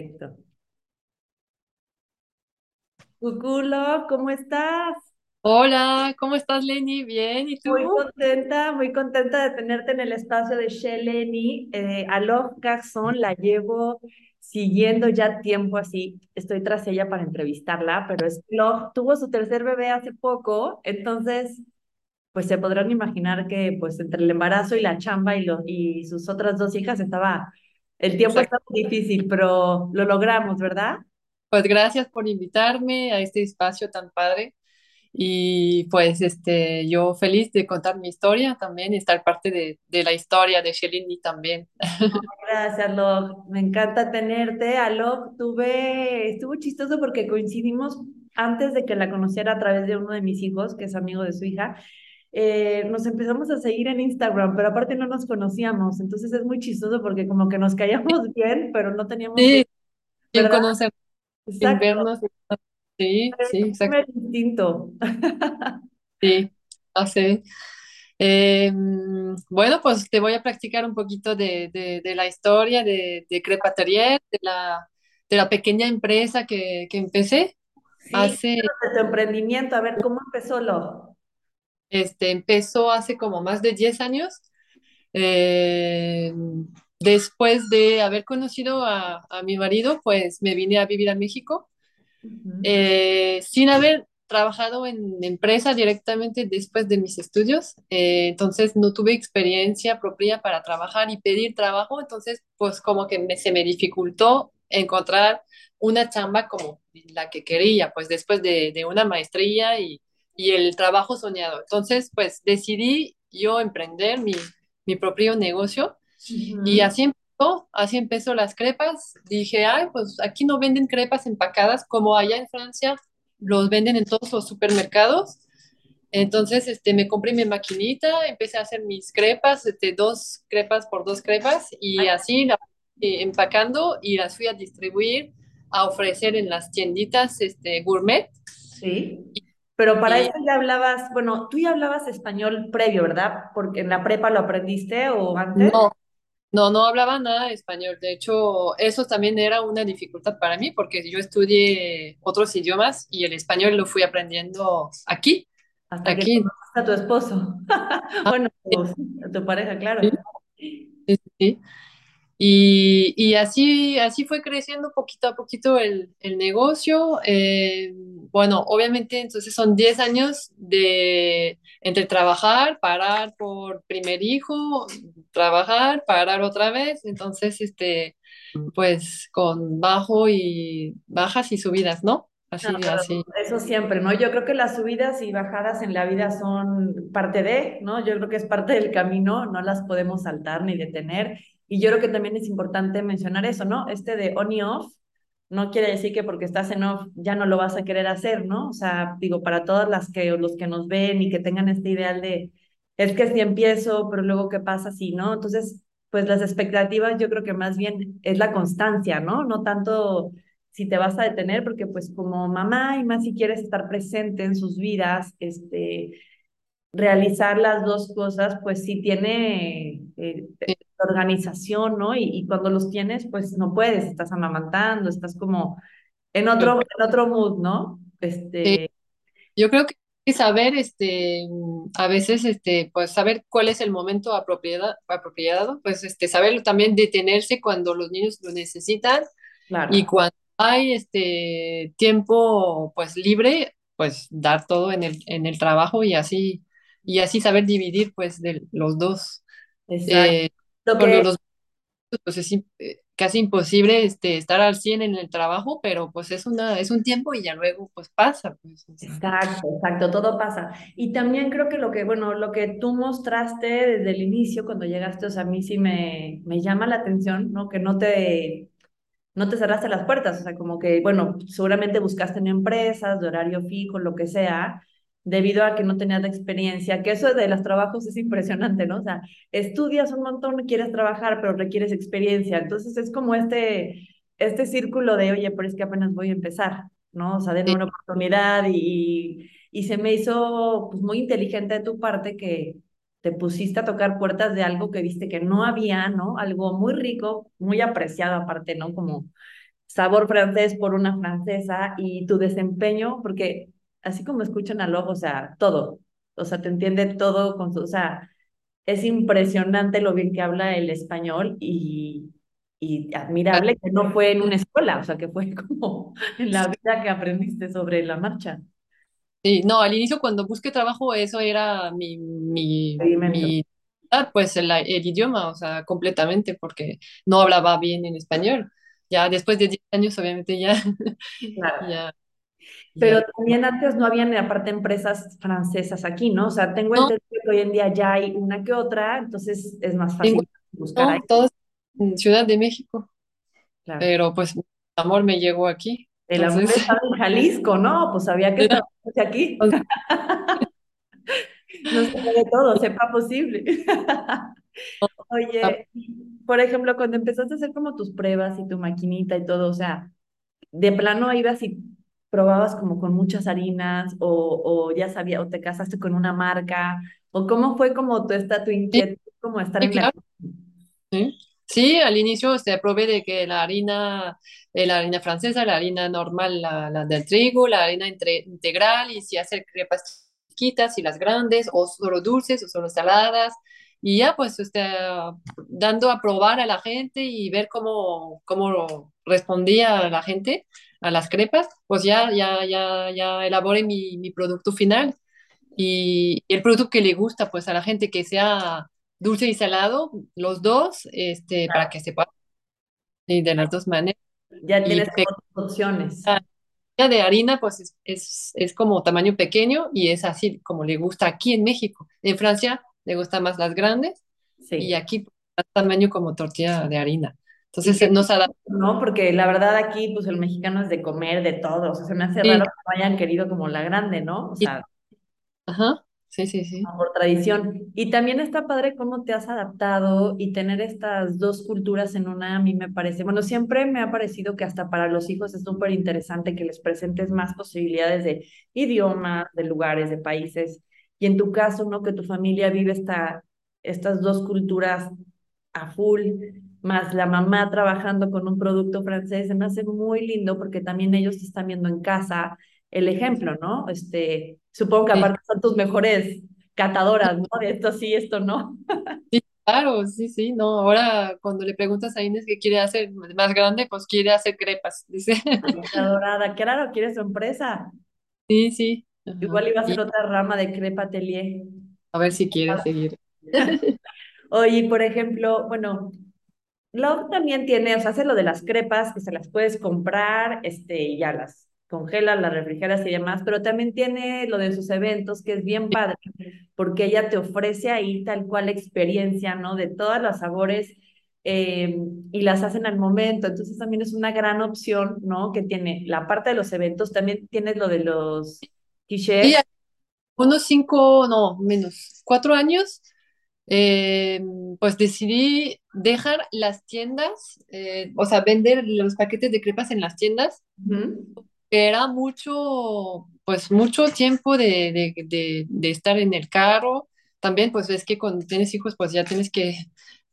Perfecto. Cuculo, ¿cómo estás? Hola, ¿cómo estás, Lenny? Bien, ¿y Muy tú? contenta, muy contenta de tenerte en el espacio de Sheleni. Eh, Alok Garzón la llevo siguiendo ya tiempo así. Estoy tras ella para entrevistarla, pero es Alok tuvo su tercer bebé hace poco, entonces, pues se podrán imaginar que pues entre el embarazo y la chamba y, lo, y sus otras dos hijas estaba, el tiempo Exacto. estaba difícil, pero lo logramos, ¿verdad? Pues gracias por invitarme a este espacio tan padre. Y pues este, yo feliz de contar mi historia también y estar parte de, de la historia de Shelly también. Gracias, Alok. Me encanta tenerte. Alok, tuve, estuvo chistoso porque coincidimos antes de que la conociera a través de uno de mis hijos, que es amigo de su hija. Eh, nos empezamos a seguir en Instagram, pero aparte no nos conocíamos. Entonces es muy chistoso porque como que nos caíamos bien, pero no teníamos, Sí, ¿quién ¿verdad? conoce sin vernos? Sí, sí, Es exacto. instinto. Sí, hace. Eh, bueno, pues te voy a practicar un poquito de, de, de la historia de, de de la, de la pequeña empresa que, que empecé Sí, hace de tu emprendimiento. A ver, ¿cómo empezó lo? Este, empezó hace como más de 10 años, eh, después de haber conocido a, a mi marido, pues me vine a vivir a México, eh, sin haber trabajado en empresa directamente después de mis estudios, eh, entonces no tuve experiencia propia para trabajar y pedir trabajo, entonces pues como que me- se me dificultó encontrar una chamba como la que quería, pues después de, de una maestría y, y el trabajo soñado. Entonces pues decidí yo emprender mi, mi propio negocio y ujú. así empezó, así empezó las crepas. Dije, ay, pues aquí no venden crepas empacadas como allá en Francia los venden en todos los supermercados. Entonces, este, me compré mi maquinita, empecé a hacer mis crepas, este, dos crepas por dos crepas, y así empacando y las fui a distribuir, a ofrecer en las tienditas, este, gourmet. Sí. Pero para eso ya hablabas, bueno, tú ya hablabas español previo, ¿verdad? Porque en la prepa lo aprendiste o antes. no, no, no hablaba nada de español. De hecho, eso también era una dificultad para mí, porque yo estudié otros idiomas y el español lo fui aprendiendo aquí, Hasta que aquí. conociste a tu esposo. Ah, Bueno, a tu pareja, sí, claro. sí, sí. Y, y así, así fue creciendo poquito a poquito el, el negocio. Eh, bueno, obviamente entonces son 10 años de entre trabajar, parar por primer hijo, trabajar, parar otra vez. Entonces, este, pues con bajo y bajas y subidas, ¿no? No, Así, pero así. eso siempre, ¿no? Yo creo que las subidas y bajadas en la vida son parte de, ¿no? Yo creo que es parte del camino, no las podemos saltar ni detener. Y yo creo que también es importante mencionar eso, ¿no? Este de on y off, no quiere decir que porque estás en off ya no lo vas a querer hacer, ¿no? O sea, digo, para todas las que, los que nos ven y que tengan este ideal de, es que si empiezo, pero luego qué pasa si, ¿no? Entonces, pues las expectativas yo creo que más bien es la constancia, ¿no? No tanto si te vas a detener, porque pues como mamá y más si quieres estar presente en sus vidas, este, realizar las dos cosas, pues sí tiene eh, sí, organización, ¿no? Y, y, cuando los tienes, pues no puedes, estás amamantando, estás como en otro, en otro mood, ¿no? Este, Yo creo que saber, este, a veces, este, pues saber cuál es el momento apropiado, apropiado, pues, este, saber también detenerse cuando los niños lo necesitan y cuando hay, este, tiempo, pues, libre, pues, dar todo en el, en el trabajo y así, y así saber dividir, pues, de los dos. exacto. Eh, Lo que los pues es eh, casi imposible este, estar al 100 en el trabajo, pero pues es una, es un tiempo y ya luego pues pasa, pues, o sea. Exacto, exacto, todo pasa. Y también creo que lo que, bueno, lo que tú mostraste desde el inicio cuando llegaste, o sea, a mí sí me, me llama la atención, ¿no? Que no te, no te cerraste las puertas, o sea, como que, bueno, seguramente buscaste en empresas, de horario fijo, lo que sea, debido a que no tenías la experiencia, que eso de los trabajos es impresionante, ¿no? O sea, estudias un montón, quieres trabajar, pero requieres experiencia. Entonces es como este, este círculo de, oye, pero es que apenas voy a empezar, ¿no? O sea, denme una oportunidad y, y se me hizo pues, muy inteligente de tu parte que te pusiste a tocar puertas de algo que viste que no había, ¿no? Algo muy rico, muy apreciado aparte, ¿no? Como sabor francés por una francesa y tu desempeño, porque así como escuchan a Log, o sea, todo, o sea, te entiende todo con su, o sea, es impresionante lo bien que habla el español y, y admirable que no fue en una escuela, o sea, que fue como en la vida que aprendiste sobre la marcha. Sí, no, al inicio cuando busqué trabajo eso era mi, mi, mi ah, pues el, el idioma, o sea, completamente, porque no hablaba bien en español. Ya después de 10 años, obviamente, ya, Claro. ya, Pero también antes no habían aparte empresas francesas aquí, ¿no? O sea, tengo No, entendido que hoy en día ya hay una que otra, entonces es más ningún- fácil buscar ahí. en Ciudad de México, Claro. pero pues mi amor me llegó aquí. El amor Entonces, estaba en Jalisco, ¿no? Pues sabía que estaba aquí. No se puede todo, sepa posible. Oye, por ejemplo, cuando empezaste a hacer como tus pruebas y tu maquinita y todo, o sea, de plano ibas y probabas como con muchas harinas o, o ya sabía, o te casaste con una marca, o cómo fue como tu, esta, tu sí, inquietud, como estar sí, en la... claro. Sí, Sí, al inicio se probé de que la harina, eh, la harina francesa, la harina normal, la, la del trigo, la harina entre- integral, y si hacer crepas chiquitas y las grandes, o solo dulces o solo saladas, y ya pues este, dando a probar a la gente y ver cómo, cómo respondía la gente a las crepas, pues ya, ya, ya, ya elaboré mi, mi producto final y el producto que le gusta pues a la gente que sea dulce y salado, los dos, este, para que se pueda y de las dos maneras. Ya Y tienes pe- como opciones. la de harina pues es, es, es como tamaño pequeño y es así como le gusta aquí en México. En Francia le gustan más las grandes y Sí. aquí pues, tamaño como tortilla de harina. Entonces que, nos adapta. ¿no? Porque la verdad aquí, pues el mexicano es de comer de todo. O sea, se me hace Sí, raro que no hayan querido como la grande, ¿no? O sí, sea, ajá, sí, sí, sí. por tradición. Y también está padre cómo te has adaptado y tener estas dos culturas en una, a mí me parece, bueno, siempre me ha parecido que hasta para los hijos es súper interesante que les presentes más posibilidades de idiomas, de lugares, de países. Y en tu caso, ¿no? Que tu familia vive esta, estas dos culturas a full, más la mamá trabajando con un producto francés, se me hace muy lindo porque también ellos están viendo en casa el ejemplo, ¿no? Este, supongo que aparte son tus mejores catadoras, ¿no? De esto sí, esto no. sí, claro, sí, sí, no. Ahora cuando le preguntas a Inés qué quiere hacer más grande, pues quiere hacer crepas, dice. Adorada, claro, ¿quieres su empresa? Sí, sí. Ajá. Igual iba a ser otra rama de Crepa Atelier. a ver si quiere seguir. Oye, por ejemplo, bueno, Love también tiene, o sea, hace lo de las crepas, que se las puedes comprar, este, y ya las congelas, las refrigeras y demás, pero también tiene lo de sus eventos, que es bien padre, porque ella te ofrece ahí tal cual experiencia, ¿no? De todos los sabores eh, y las hacen al momento, entonces también es una gran opción, ¿no? Que tiene la parte de los eventos, también tienes lo de los Sí, quiches. unos cinco, no, menos, cuatro años, eh, pues decidí dejar las tiendas, eh, o sea, vender los paquetes de crepas en las tiendas, que era mucho, pues mucho tiempo de, de, de, de estar en el carro. También, pues es que cuando tienes hijos, pues ya tienes que,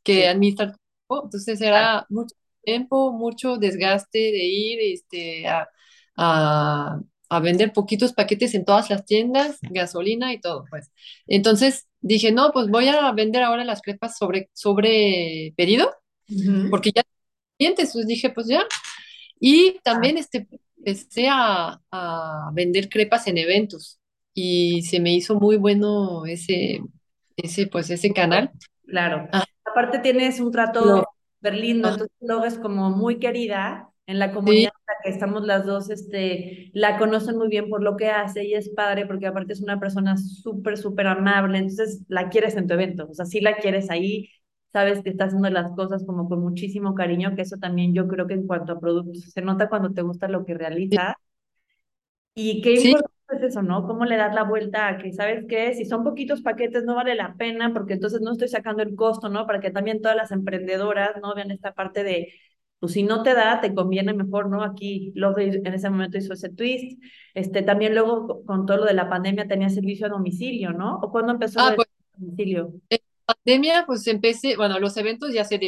que Sí, administrar. Entonces era mucho tiempo, mucho desgaste de ir este, a, a, a vender poquitos paquetes en todas las tiendas, gasolina y todo, pues. Entonces dije, no, pues voy a vender ahora las crepas sobre, sobre pedido, porque ya clientes, pues dije, pues ya. Y Ah, también este, empecé a, a vender crepas en eventos y se me hizo muy bueno ese, ese, pues ese canal. Claro. Ah, Aparte tienes un trato súper lindo, ah, entonces luego es como muy querida en la sí, comunidad en la que estamos las dos, este, la conocen muy bien por lo que hace y es padre porque aparte es una persona súper, súper amable, entonces la quieres en tu evento, o sea, sí la quieres ahí, sabes que está haciendo las cosas como con muchísimo cariño, que eso también yo creo que en cuanto a productos, se nota cuando te gusta lo que sí, realiza y qué sí, importante es eso, ¿no? ¿Cómo le das la vuelta a que, ¿sabes qué? Si son poquitos paquetes no vale la pena porque entonces no estoy sacando el costo, ¿no? Para que también todas las emprendedoras, ¿no? Vean esta parte de, pues si no te da, te conviene mejor, ¿no? Aquí luego en ese momento hizo ese twist. Este, también luego con todo lo de la pandemia tenía servicio a domicilio, ¿no? ¿O cuándo empezó ah, del pues domicilio? en pandemia, pues empecé, bueno, los eventos ya se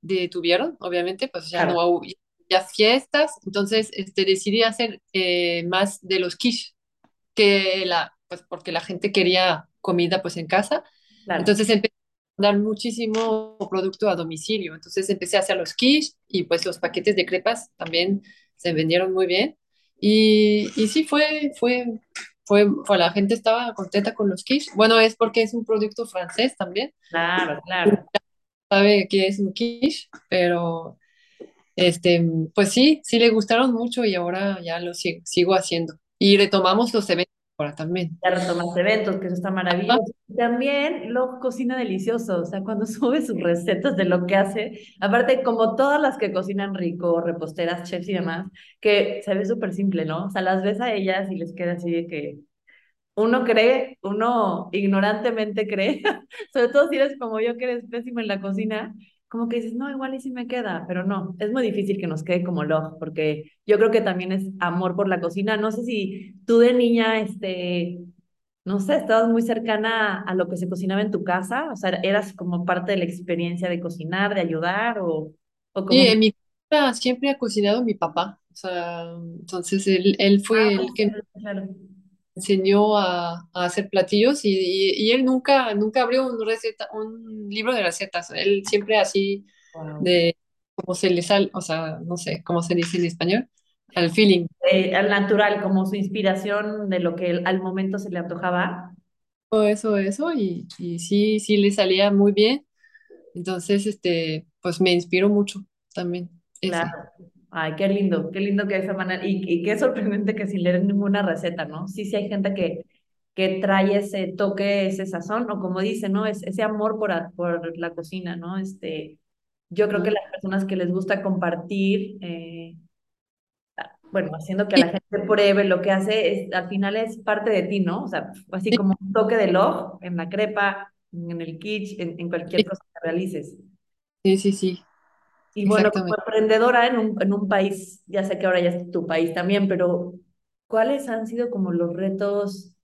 detuvieron, obviamente, pues ya no, Claro. hubo- ya fiestas, entonces este, decidí hacer eh, más de los quiche, que la, pues porque la gente quería comida pues en casa. Claro. Entonces empecé dar muchísimo producto a domicilio. Entonces empecé a hacer los quiche y pues los paquetes de crepas también se vendieron muy bien. Y, y sí, fue, fue, fue, fue, la gente estaba contenta con los quiche. Bueno, es porque es un producto francés también. Claro, claro. Sabe que es un quiche, pero este, pues sí, sí le gustaron mucho y ahora ya lo sigo, sigo haciendo. Y retomamos los eventos ahora también. Ya retomas eventos, que eso está maravilloso. También lo cocina delicioso, o sea, cuando sube sus recetas de lo que hace, aparte como todas las que cocinan rico, reposteras, chefs y demás, que se ve súper simple, ¿no? O sea, las ves a ellas y les queda así de que uno cree, uno ignorantemente cree, sobre todo si eres como yo que eres pésimo en la cocina, como que dices, no, igual y sí me queda, pero no, es muy difícil que nos quede como log, porque yo creo que también es amor por la cocina. No sé si tú de niña, este, no sé, estabas muy cercana a lo que se cocinaba en tu casa, o sea, eras como parte de la experiencia de cocinar, de ayudar, o, o como... Sí, en mi casa siempre ha cocinado mi papá, o sea, entonces él, él fue Ah, el que claro. Enseñó a, a hacer platillos y, y, y él nunca, nunca abrió un, receta, un libro de recetas, él siempre así Wow. de como se le sale, o sea, no sé cómo se dice en español, al feeling. Eh, al natural, como su inspiración de lo que él- al momento se le antojaba. Eso, eso, y, y sí, sí le salía muy bien. Entonces, este, pues me inspiró mucho también Claro. Ay, qué lindo, qué lindo que esa manera, y, y qué sorprendente que sin leer ninguna receta, ¿no? Sí, sí hay gente que, que trae ese toque, ese sazón, o como dice, ¿no? Es, ese amor por, a- por la cocina, ¿no? Este, yo creo que las personas que les gusta compartir, eh, bueno, haciendo que la gente pruebe lo que hace, es, al final es parte de ti, ¿no? O sea, así sí, como un toque de log en la crepa, en el kitsch, en, en cualquier cosa que realices. sí, sí, sí, Y bueno, como emprendedora en un, en un país, ya sé que ahora ya es tu país también, pero ¿cuáles han sido como los retos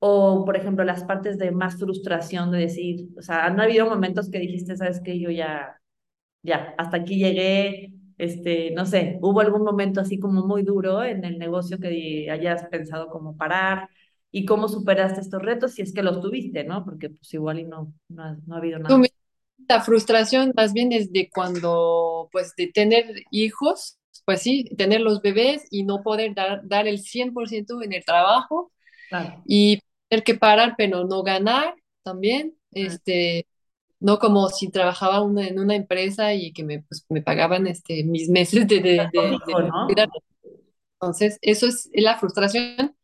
o, por ejemplo, las partes de más frustración de decir, o sea, han habido momentos que dijiste, sabes que yo ya, ya, hasta aquí llegué, este, no sé, hubo algún momento así como muy duro en el negocio que hayas pensado como parar y cómo superaste estos retos, si es que los tuviste, ¿no? Porque pues igual y no, no no ha habido Tú, nada. La frustración más bien es de cuando, pues, de tener hijos, pues sí, tener los bebés y no poder dar, dar el 100% en el trabajo Claro. y tener que parar, pero no ganar también. Ah, Este, no como si trabajaba una- en una empresa y que me, pues, me pagaban este, mis meses de, de, de, de Lógico, ¿no? cuidar. Entonces, eso es la frustración.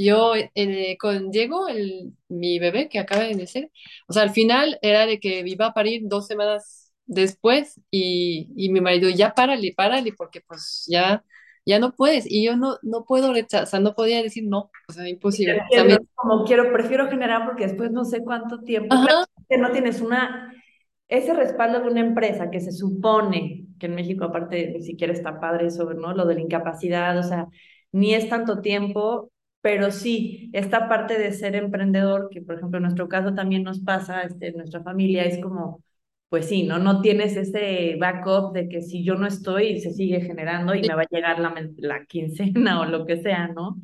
Yo eh, con Diego, el, mi bebé que acaba de nacer, o sea, al final era de que iba a parir dos semanas después y, y mi marido, ya párale, párale, porque pues ya, ya no puedes. Y yo no, no puedo rechazar, o sea, no podía decir no, o sea, imposible. O sea, me, como quiero, prefiero generar porque después no sé cuánto tiempo. Claro que no tienes una, ese respaldo de una empresa que se supone que en México, aparte, ni siquiera está padre eso, ¿no? Lo de la incapacidad, o sea, ni es tanto tiempo, pero sí, esta parte de ser emprendedor, que por ejemplo en nuestro caso también nos pasa, este, en nuestra familia, es como, pues sí, ¿no? No tienes ese backup de que si yo no estoy, se sigue generando y sí, me va a llegar la, la quincena o lo que sea, ¿no?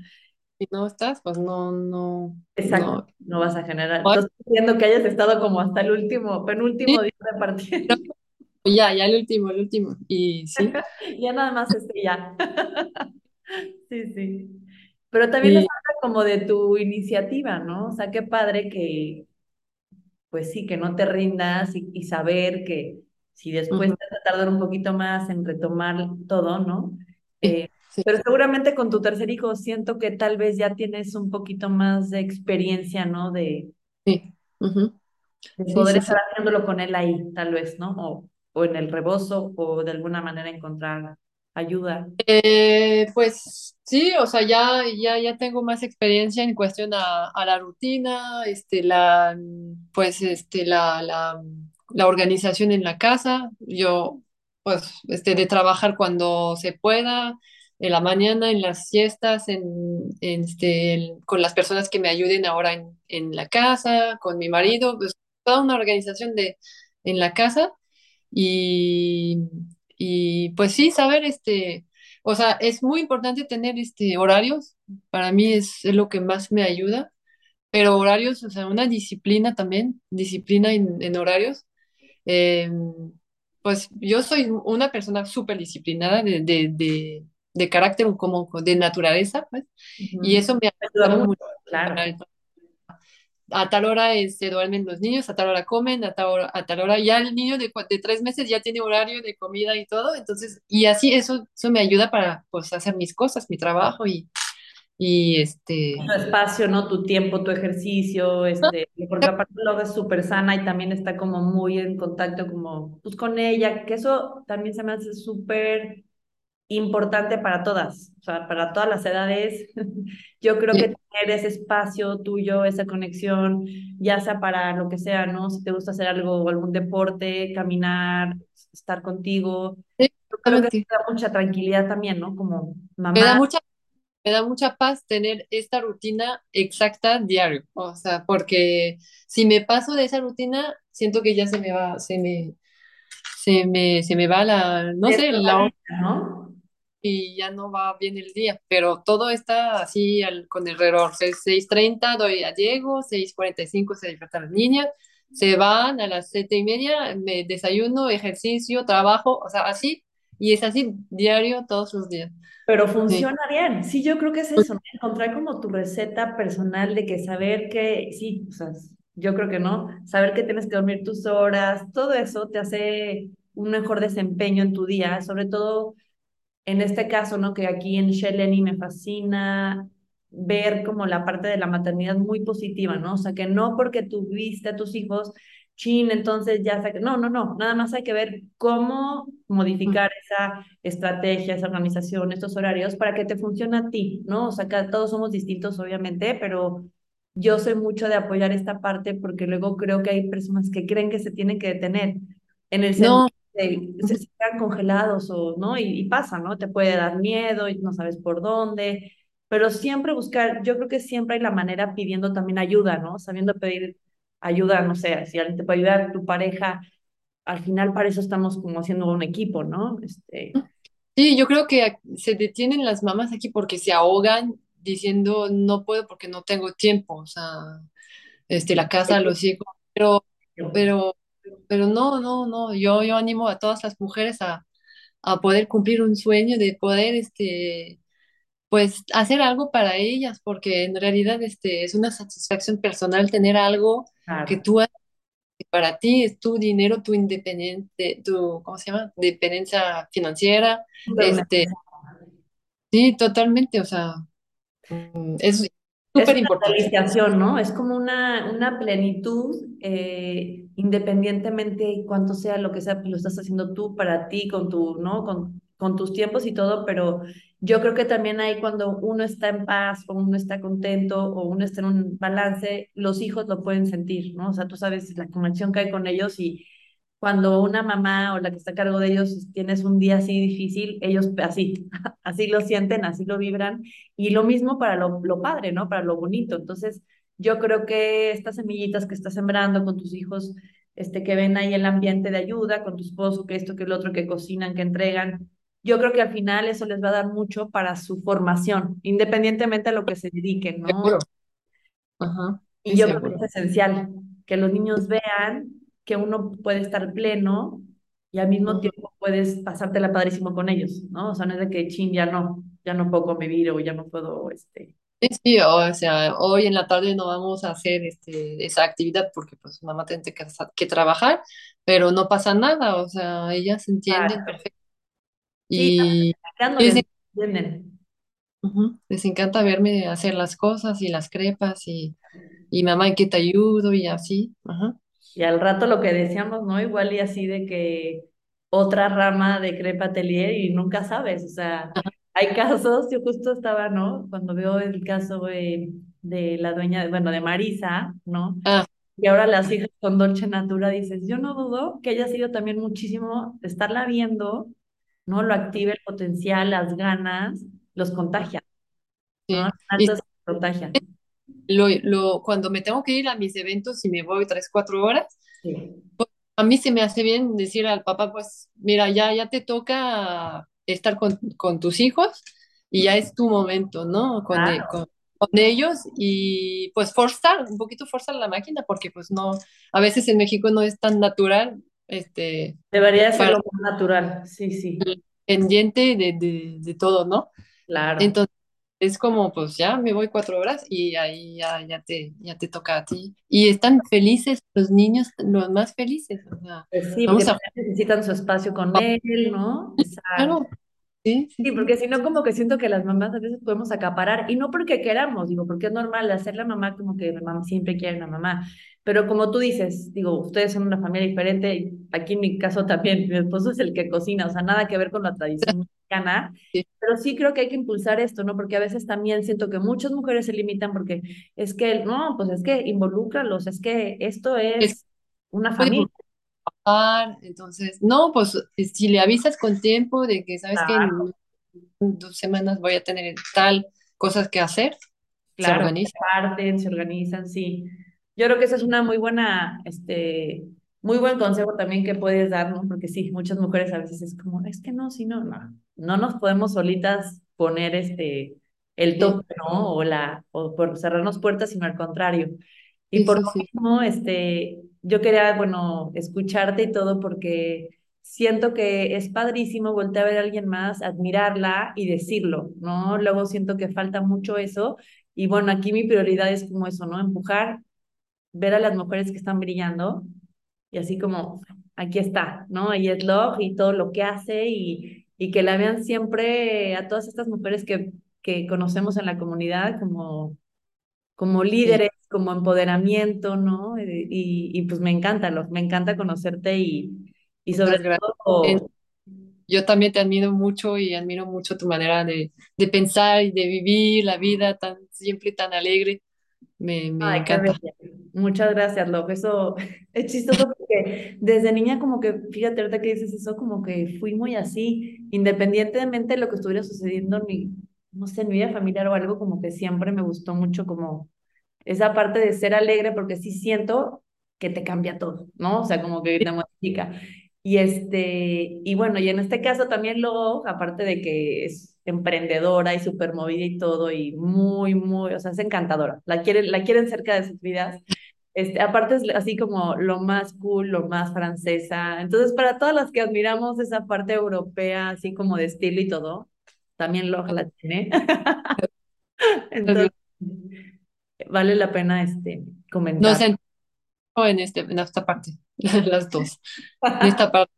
si no estás, pues no, no, Exacto, no. no vas a generar. Entonces, entiendo que hayas estado como hasta el último, sí, penúltimo día de partida. ya, ya el último, el último. Y sí, Ya nada más este ya. Sí, sí. Pero también habla como de tu iniciativa, ¿no? O sea, qué padre que, pues sí, que no te rindas y, y saber que si después te vas a tardar un poquito más en retomar todo, ¿no? Eh, sí, pero seguramente con tu tercer hijo siento que tal vez ya tienes un poquito más de experiencia, ¿no? De, sí, ujú, de poder sí, estar haciéndolo con él ahí, tal vez, ¿no? O, o en el rebozo, o de alguna manera encontrar ayuda. Eh, pues sí, o sea, ya, ya, ya tengo más experiencia en cuestión a, a la rutina, este, la, pues, este, la, la, la organización en la casa. Yo, pues, este, de trabajar cuando se pueda, en la mañana, en las siestas, en, en, este, con las personas que me ayuden ahora en, en la casa, con mi marido, pues, toda una organización de, en la casa. Y, y pues sí, saber este, o sea, es muy importante tener este horarios, para mí es, es lo que más me ayuda, pero horarios, o sea, una disciplina también, disciplina en, en horarios. Eh, pues yo soy una persona súper disciplinada de, de, de, de carácter como de naturaleza, pues, y eso me ha Ayuda ayudado mucho, mucho. claro. A tal hora se duermen los niños, a tal hora comen, a tal hora, a tal hora ya el niño de, de tres meses ya tiene horario de comida y todo, entonces, y así eso, eso me ayuda para pues hacer mis cosas, mi trabajo y, y este, Tu espacio, ¿no? Tu tiempo, tu ejercicio, este, porque aparte luego es súper sana y también está como muy en contacto como, pues con ella, que eso también se me hace súper importante para todas, o sea, para todas las edades. Yo creo que tener ese espacio tuyo, esa conexión, ya sea para lo que sea, ¿no? Si te gusta hacer algo, algún deporte, caminar, estar contigo, sí, yo creo que te da mucha tranquilidad también, ¿no? Como Me da mamá. mucha, me da mucha paz tener esta rutina exacta diario, o sea, porque si me paso de esa rutina, siento que ya se me va, se me, se me, se me va la, no sé, la hora ¿no? Y ya no va bien el día, pero todo está así al- con el reloj. Se- seis treinta doy a llego, seis cuarenta y cinco se despiertan las niñas, se van a las siete y media, me desayuno, ejercicio, trabajo, o sea, así, y es así diario todos los días. Pero Sí. funciona bien. Sí, yo creo que es eso. Encontrar como tu receta personal de que saber que, sí, o sea, yo creo que no, saber que tienes que dormir tus horas, todo eso te hace un mejor desempeño en tu día, sobre todo en este caso, ¿no? Que aquí en Sheleni me fascina ver como la parte de la maternidad muy positiva, ¿no? O sea, que no porque tuviste a tus hijos, chin, entonces ya que, no, no, no, nada más hay que ver cómo modificar esa estrategia, esa organización, estos horarios para que te funcione a ti, ¿no? O sea, que todos somos distintos, obviamente, pero yo soy mucho de apoyar esta parte porque luego creo que hay personas que creen que se tienen que detener en el sentido No, se, se quedan congelados o, ¿no? Y, y pasa, ¿no? Te puede dar miedo y no sabes por dónde, pero siempre buscar, yo creo que siempre hay la manera pidiendo también ayuda, ¿no? Sabiendo pedir ayuda, no sé, si alguien te puede ayudar, tu pareja, al final para eso estamos como haciendo un equipo, ¿no? Este, sí, yo creo que se detienen las mamás aquí porque se ahogan diciendo no puedo porque no tengo tiempo, o sea, este, la casa, los hijos, pero, pero, pero no, no, no, yo, yo animo a todas las mujeres a a poder cumplir un sueño, de poder, este, pues, hacer algo para ellas, porque en realidad, este, es una satisfacción personal tener algo que tú para ti, es tu dinero, tu independiente, tu, ¿cómo se llama? Dependencia financiera, este, sí, totalmente, o sea, mm, Es súper importante. ¿no? Es como una, una plenitud, eh, independientemente cuánto sea lo que sea, pues lo estás haciendo tú para ti, con tu, ¿no? Con, con tus tiempos y todo, pero yo creo que también hay cuando uno está en paz, o uno está contento, o uno está en un balance, los hijos lo pueden sentir, ¿no? O sea, tú sabes la conexión que hay con ellos y cuando una mamá o la que está a cargo de ellos tienes un día así difícil, ellos así, así lo sienten, así lo vibran y lo mismo para lo, lo padre, ¿no? Para lo bonito. Entonces, yo creo que estas semillitas que estás sembrando con tus hijos, este, que ven ahí el ambiente de ayuda, con tu esposo, que esto, que el otro, que cocinan, que entregan, yo creo que al final eso les va a dar mucho para su formación, independientemente a lo que se dediquen, ¿no? Seguro. Ajá, Y yo creo que seguro. es esencial que los niños vean que uno puede estar pleno y al mismo tiempo puedes pasártela padrísimo con ellos, ¿no? O sea, no es de que, chin, ya no, ya no puedo convivir o ya no puedo, este, Sí, sí, o sea, hoy en la tarde no vamos a hacer este, esa actividad porque pues mamá tiene que, que trabajar, pero no pasa nada, o sea, ellas entienden Exacto. perfecto Sí, y les, entienden. ujú, les encanta verme hacer las cosas y las crepas y, y mamá, ¿en qué te ayudo? Y así, ajá. Y al rato lo que decíamos, ¿no? Igual y así de que otra rama de Crepa Atelier y nunca sabes, o sea, hay casos, yo justo estaba, ¿no? Cuando veo el caso de, de la dueña, bueno, de Marisa, ¿no? Ah, Y ahora las hijas con Dolce Natura, dices, yo no dudo que haya sido también muchísimo estarla viendo, ¿no? Lo activa el potencial, las ganas, los contagia, ¿no? sí. Y Altos contagia. Lo, lo, cuando me tengo que ir a mis eventos y me voy tres, cuatro horas, Sí. a mí se me hace bien decir al papá, pues mira, ya, ya te toca estar con, con tus hijos y ya es tu momento, ¿no? Con, e- Claro. con, con ellos y pues forzar, un poquito forzar la máquina porque pues no, a veces en México no es tan natural, este, Debería ser lo más natural. Sí, sí, pendiente de, de, de todo, ¿no? claro. Entonces es como pues ya me voy cuatro horas y ahí ya, ya te, ya te toca a ti. Y están felices los niños, los más felices, o sea, Pues sí, vamos a necesitan su espacio con él, ¿no? Exacto. Claro, sí, sí, Sí, sí. porque si no, como que siento que las mamás a veces podemos acaparar, y no porque queramos, digo, porque es normal hacer la mamá como que siempre quiere una mamá, pero como tú dices, digo, ustedes son una familia diferente, y aquí en mi caso también, mi esposo es el que cocina, o sea, nada que ver con la tradición mexicana, sí. pero sí creo que hay que impulsar esto, ¿no? Porque a veces también siento que muchas mujeres se limitan porque es que, no, pues es que involúcralos, es que esto Es es una familia. Pasar, entonces, no, pues eh, si le avisas con tiempo de que sabes que en dos semanas voy a tener tal cosas que hacer, se Claro, organiza. parten, se organizan, sí. Yo creo que esa es una muy buena, este, muy buen consejo también que puedes dar, ¿no? Porque sí, muchas mujeres a veces es como, es que no, si no, no, no nos podemos solitas poner este, el tope, ¿no? O la, o por cerrarnos puertas, sino al contrario. Y por lo sí, mismo, este, yo quería, bueno, escucharte y todo porque siento que es padrísimo voltear a ver a alguien más, admirarla y decirlo, ¿no? Luego siento que falta mucho eso y bueno, aquí mi prioridad es como eso, ¿no? Empujar, ver a las mujeres que están brillando y así como, aquí está, ¿no? Y es Love y todo lo que hace y, y que la vean siempre a todas estas mujeres que, que conocemos en la comunidad como, como líderes, como empoderamiento, ¿no? Eh, Y, y pues me encanta, Love, me encanta conocerte y, y sobre Muchas gracias. Todo, Yo también te admiro mucho y admiro mucho tu manera de, de pensar y de vivir la vida tan siempre tan alegre. Me, me Ay, encanta. Muchas gracias, Love. Eso es chistoso porque desde niña como que, fíjate ahorita que dices eso, como que fui muy así, independientemente de lo que estuviera sucediendo en mi, no sé, en mi vida familiar o algo, como que siempre me gustó mucho como esa parte de ser alegre porque sí siento que te cambia todo, ¿no? O sea, como que te modifica. Y este, y bueno, y en este caso también luego, aparte de que es emprendedora y súper movida y todo, y muy, muy, o sea, es encantadora, la quieren, la quieren cerca de sus vidas. Este, aparte es así como lo más cool, lo más francesa. Entonces, para todas las que admiramos esa parte europea, así como de estilo y todo, también lo la tiene. Entonces, vale la pena este, Nos comentar. sentimos en este, en esta parte, las dos. En esta parte,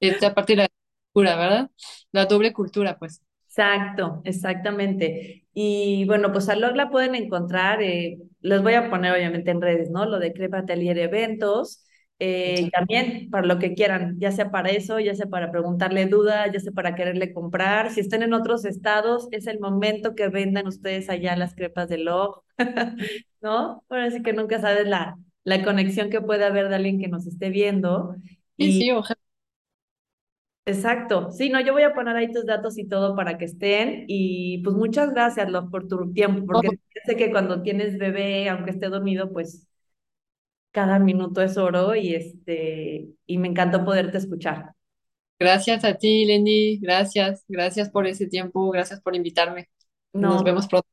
esta parte de la cultura, ¿verdad? La doble cultura, pues. Exacto, exactamente. Y bueno, pues a Log la pueden encontrar, eh, les voy a poner obviamente en redes, ¿no? Lo de Crepa Atelier Eventos, eh, y también para lo que quieran, ya sea para eso, ya sea para preguntarle dudas, ya sea para quererle comprar. Si están en otros estados, es el momento que vendan ustedes allá las crepas de Log, ¿no? Ahora sí que nunca sabes la, la conexión que puede haber de alguien que nos esté viendo. Sí, Y sí, ojalá. Exacto. Sí, no, yo voy a poner ahí tus datos y todo para que estén. Y pues muchas gracias, Love, por tu tiempo, porque sé que cuando tienes bebé, aunque esté dormido, pues cada minuto es oro y este, y me encantó poderte escuchar. gracias a ti, Lenny. Gracias, gracias por ese tiempo. Gracias por invitarme. Nos No, vemos pronto.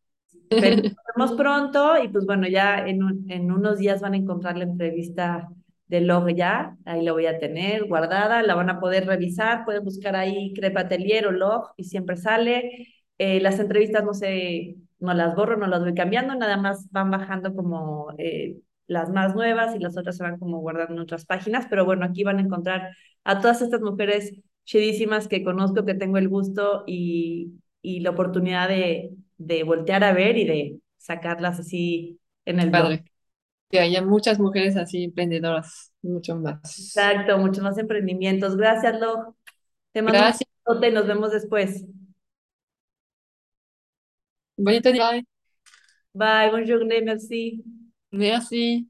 Pero nos vemos pronto y pues bueno, ya en, un- en unos días van a encontrar la entrevista de Log ya, ahí la voy a tener guardada, la van a poder revisar, pueden buscar ahí Crepa Atelier o Log y siempre sale. Eh, las entrevistas no sé, no las borro, no las voy cambiando, nada más van bajando como eh, las más nuevas y las otras se van como guardando en otras páginas, pero bueno, aquí van a encontrar a todas estas mujeres chidísimas que conozco, que tengo el gusto y, y la oportunidad de de voltear a ver y de sacarlas así en el blog. Padre. Que haya muchas mujeres así emprendedoras, mucho más. Exacto, muchos más emprendimientos. Gracias, Log. Te mando un Gracias. abrazo y nos vemos después. Bonito día. Bye, bonjour, merci. Merci.